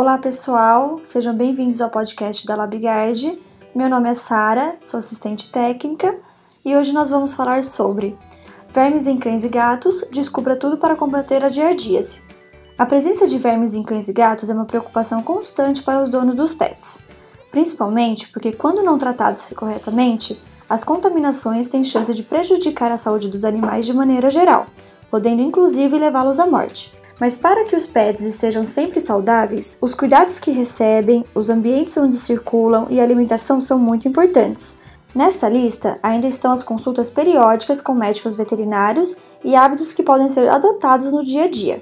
Olá pessoal, sejam bem-vindos ao podcast da LabGuard. Meu nome é Sara, sou assistente técnica e hoje nós vamos falar sobre vermes em cães e gatos, descubra tudo para combater a giardíase. A presença de vermes em cães e gatos é uma preocupação constante para os donos dos pets, principalmente porque quando não tratados corretamente, as contaminações têm chance de prejudicar a saúde dos animais de maneira geral, podendo inclusive levá-los à morte. Mas para que os pets estejam sempre saudáveis, os cuidados que recebem, os ambientes onde circulam e a alimentação são muito importantes. Nesta lista ainda estão as consultas periódicas com médicos veterinários e hábitos que podem ser adotados no dia a dia.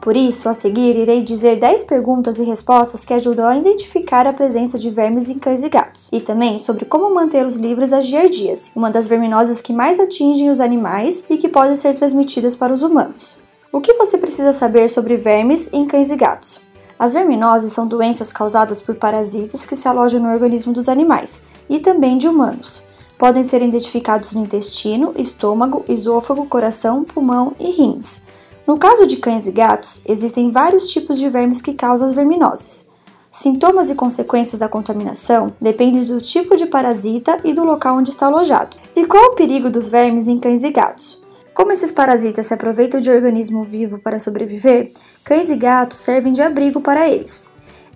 Por isso, a seguir, irei dizer 10 perguntas e respostas que ajudam a identificar a presença de vermes em cães e gatos, e também sobre como mantê-los livres das giardíase, uma das verminosas que mais atingem os animais e que podem ser transmitidas para os humanos. O que você precisa saber sobre vermes em cães e gatos? As verminoses são doenças causadas por parasitas que se alojam no organismo dos animais e também de humanos. Podem ser identificados no intestino, estômago, esôfago, coração, pulmão e rins. No caso de cães e gatos, existem vários tipos de vermes que causam as verminoses. Sintomas e consequências da contaminação dependem do tipo de parasita e do local onde está alojado. E qual o perigo dos vermes em cães e gatos? Como esses parasitas se aproveitam de organismo vivo para sobreviver, cães e gatos servem de abrigo para eles.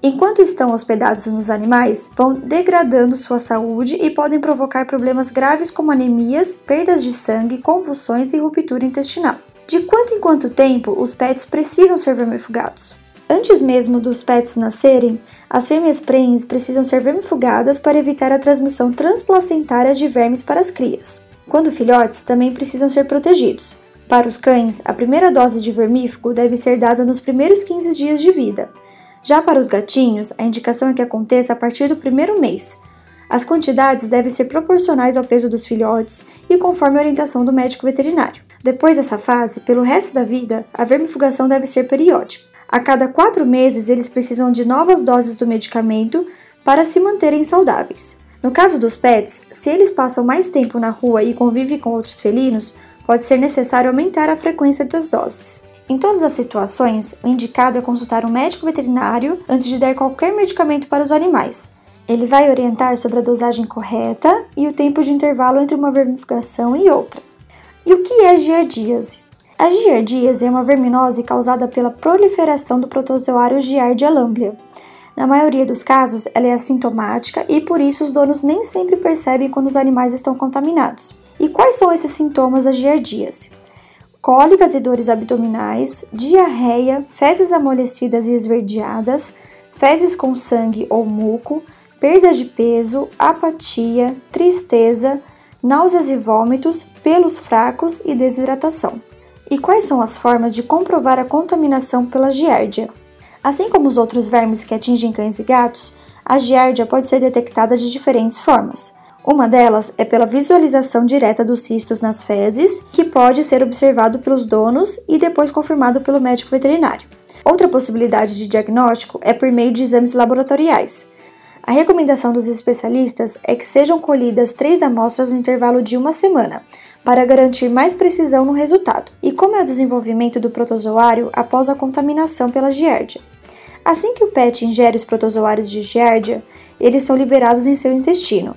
Enquanto estão hospedados nos animais, vão degradando sua saúde e podem provocar problemas graves como anemias, perdas de sangue, convulsões e ruptura intestinal. De quanto em quanto tempo os pets precisam ser vermifugados? Antes mesmo dos pets nascerem, as fêmeas prenhes precisam ser vermifugadas para evitar a transmissão transplacentária de vermes para as crias. Quando filhotes, também precisam ser protegidos. Para os cães, a primeira dose de vermífugo deve ser dada nos primeiros 15 dias de vida. Já para os gatinhos, a indicação é que aconteça a partir do primeiro mês. As quantidades devem ser proporcionais ao peso dos filhotes e conforme a orientação do médico veterinário. Depois dessa fase, pelo resto da vida, a vermifugação deve ser periódica. A cada quatro meses, eles precisam de novas doses do medicamento para se manterem saudáveis. No caso dos pets, se eles passam mais tempo na rua e convivem com outros felinos, pode ser necessário aumentar a frequência das doses. Em todas as situações, o indicado é consultar um médico veterinário antes de dar qualquer medicamento para os animais. Ele vai orientar sobre a dosagem correta e o tempo de intervalo entre uma vermifugação e outra. E o que é giardíase? A giardíase é uma verminose causada pela proliferação do protozoário Giardia lamblia, na maioria dos casos, ela é assintomática e por isso os donos nem sempre percebem quando os animais estão contaminados. E quais são esses sintomas da giardíase? Cólicas e dores abdominais, diarreia, fezes amolecidas e esverdeadas, fezes com sangue ou muco, perda de peso, apatia, tristeza, náuseas e vômitos, pelos fracos e desidratação. E quais são as formas de comprovar a contaminação pela giardia? Assim como os outros vermes que atingem cães e gatos, a giardia pode ser detectada de diferentes formas. Uma delas é pela visualização direta dos cistos nas fezes, que pode ser observado pelos donos e depois confirmado pelo médico veterinário. Outra possibilidade de diagnóstico é por meio de exames laboratoriais. A recomendação dos especialistas é que sejam colhidas três amostras no intervalo de uma semana, para garantir mais precisão no resultado, e como é o desenvolvimento do protozoário após a contaminação pela giardia. Assim que o pet ingere os protozoários de Giardia, eles são liberados em seu intestino.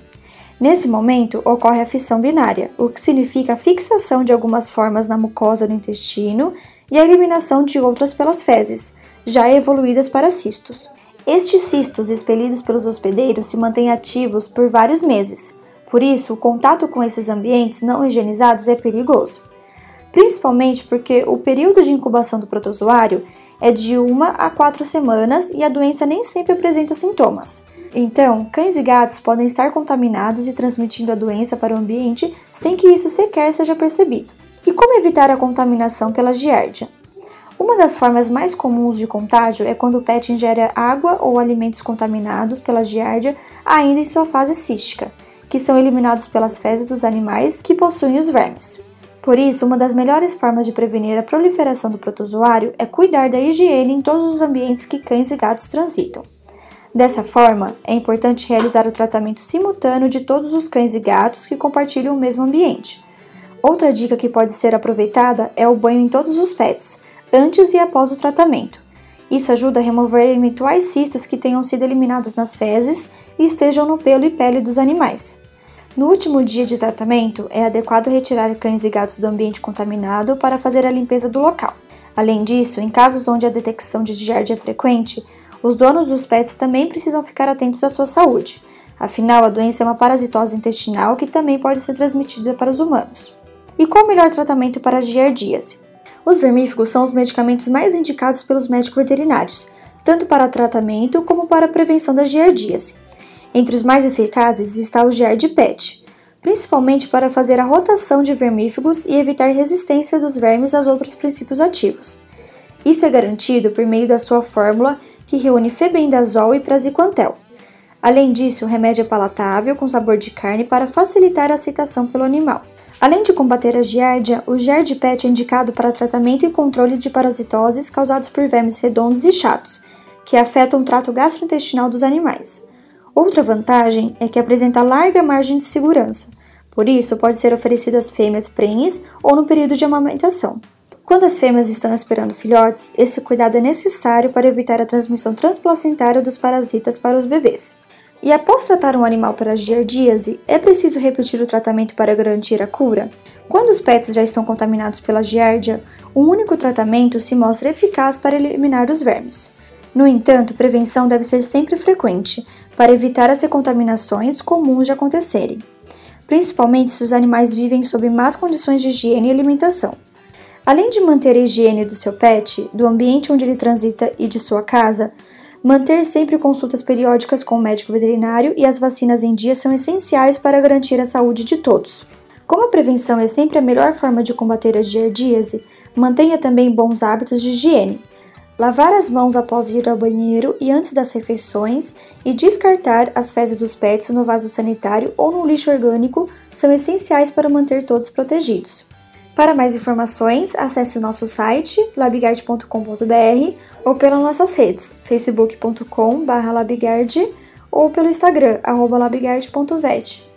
Nesse momento, ocorre a fissão binária, o que significa a fixação de algumas formas na mucosa do intestino e a eliminação de outras pelas fezes, já evoluídas para cistos. Estes cistos expelidos pelos hospedeiros se mantêm ativos por vários meses, por isso, o contato com esses ambientes não higienizados é perigoso. Principalmente porque o período de incubação do protozoário é de uma a quatro semanas e a doença nem sempre apresenta sintomas. Então, cães e gatos podem estar contaminados e transmitindo a doença para o ambiente sem que isso sequer seja percebido. E como evitar a contaminação pela giardia? Uma das formas mais comuns de contágio é quando o pet ingere água ou alimentos contaminados pela giardia ainda em sua fase cística, que são eliminados pelas fezes dos animais que possuem os vermes. Por isso, uma das melhores formas de prevenir a proliferação do protozoário é cuidar da higiene em todos os ambientes que cães e gatos transitam. Dessa forma, é importante realizar o tratamento simultâneo de todos os cães e gatos que compartilham o mesmo ambiente. Outra dica que pode ser aproveitada é o banho em todos os pets, antes e após o tratamento. Isso ajuda a remover eventuais cistos que tenham sido eliminados nas fezes e estejam no pelo e pele dos animais. No último dia de tratamento, é adequado retirar cães e gatos do ambiente contaminado para fazer a limpeza do local. Além disso, em casos onde a detecção de giardia é frequente, os donos dos pets também precisam ficar atentos à sua saúde. Afinal, a doença é uma parasitose intestinal que também pode ser transmitida para os humanos. E qual o melhor tratamento para a giardíase? Os vermífugos são os medicamentos mais indicados pelos médicos veterinários, tanto para tratamento como para prevenção da giardíase. Entre os mais eficazes está o GiardiPet, principalmente para fazer a rotação de vermífugos e evitar resistência dos vermes aos outros princípios ativos. Isso é garantido por meio da sua fórmula que reúne febendazol e praziquantel. Além disso, o remédio é palatável, com sabor de carne para facilitar a aceitação pelo animal. Além de combater a giardia, o GiardiPet é indicado para tratamento e controle de parasitoses causados por vermes redondos e chatos, que afetam o trato gastrointestinal dos animais. Outra vantagem é que apresenta larga margem de segurança, por isso pode ser oferecido às fêmeas prenhes ou no período de amamentação. Quando as fêmeas estão esperando filhotes, esse cuidado é necessário para evitar a transmissão transplacentária dos parasitas para os bebês. E após tratar um animal para giardíase, é preciso repetir o tratamento para garantir a cura? Quando os pets já estão contaminados pela giardia, um único tratamento se mostra eficaz para eliminar os vermes. No entanto, prevenção deve ser sempre frequente, para evitar as recontaminações comuns de acontecerem, principalmente se os animais vivem sob más condições de higiene e alimentação. Além de manter a higiene do seu pet, do ambiente onde ele transita e de sua casa, manter sempre consultas periódicas com o médico veterinário e as vacinas em dia são essenciais para garantir a saúde de todos. Como a prevenção é sempre a melhor forma de combater a giardíase, mantenha também bons hábitos de higiene. Lavar as mãos após ir ao banheiro e antes das refeições e descartar as fezes dos pets no vaso sanitário ou no lixo orgânico são essenciais para manter todos protegidos. Para mais informações, acesse o nosso site labigard.com.br ou pelas nossas redes facebook.com/labigard ou pelo Instagram labigard.vet.